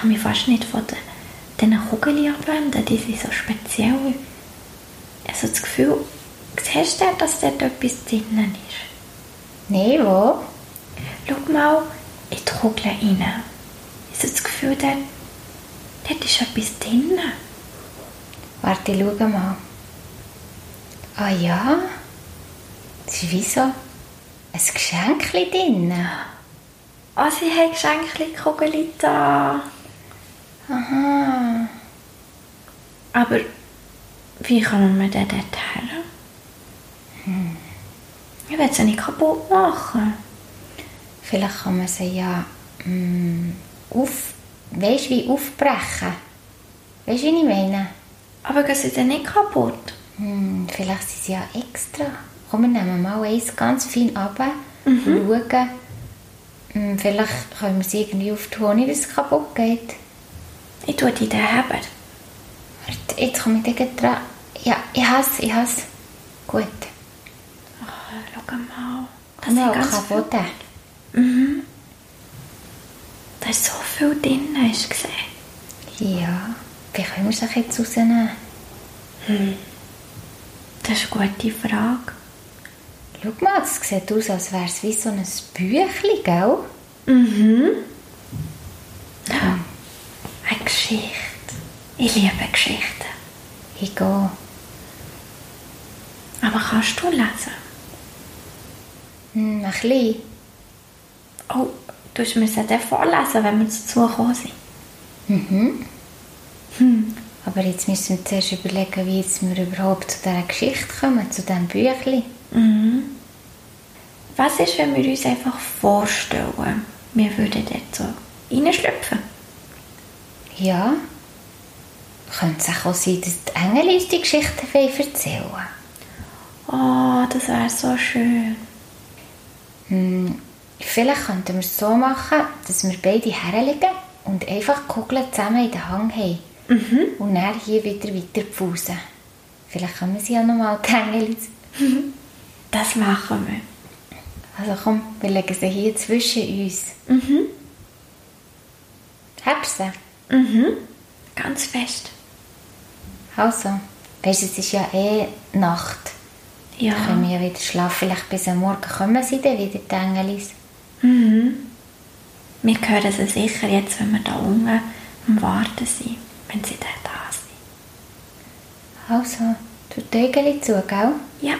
kann mich fast nicht von den, diesen Kugeln abwenden, die sind so speziell. Also das Gefühl, siehst du, dass dort etwas drinnen ist? Nein, wo? Schau mal in die Kugel rein. Ich habe das Gefühl, dort, dort ist etwas drinnen. Warte, schau mal. Ah ja, das ist wie so ein Geschenk drin. Oh, sie haben Geschenkli-Kugeln da. Aha. Aber wie kann man denn dort her? Hm. Ich will sie nicht kaputt machen. Vielleicht kann man sie ja mm, auf, weißt, wie aufbrechen. Weißt du, wie ich meine? Aber gehen sie dann nicht kaputt? Hm, vielleicht sind sie ja extra. Komm, wir nehmen mal eins ganz fein ab und schauen. Hm, vielleicht können wir sie irgendwie auftun, ohne dass es kaputt geht. Ich tue die. Warte, jetzt komme ich gleich dran. Ja, ich hasse, ich hasse. Gut. Oh, schau mal. Das sind ganz kaputt. viel, da ist so viel drin, hast du gesehen? Ja, wie können wir es jetzt rausnehmen? Das ist eine gute Frage. Schau mal, das sieht aus, als wäre es wie so ein Büchlein, gell? Eine Geschichte. Ich liebe Geschichten. Ich gehe. Aber kannst du lesen? Hm, ein bisschen. Oh, du musst dann vorlesen, wenn wir dazu gekommen sind. Aber jetzt müssen wir zuerst überlegen, wie jetzt wir überhaupt zu dieser Geschichte kommen, zu diesem Büchlein. Was ist, wenn wir uns einfach vorstellen, wir würden dort so reinschlüpfen? Ja. Könnte es auch sein, dass die Engel uns die Geschichte erzählen? Oh, das wäre so schön. Vielleicht könnten wir es so machen, dass wir beide herlegen und einfach die Kugeln zusammen in den Hang haben. Und dann hier wieder weiter pfusen. Vielleicht können wir sie ja nochmal die Engel. Das machen wir. Also komm, wir legen sie hier zwischen uns. Mhm. Hab's sie? Ganz fest. Also, weißt du, es ist ja eh Nacht. Ja. Dann können wir ja wieder schlafen. Vielleicht bis am Morgen kommen sie dann wieder, die Engelis. Wir hören sie sicher jetzt, wenn wir da unten am Warten sind, wenn sie dann da sind. Also, tu die Äugel zu, gell? Ja.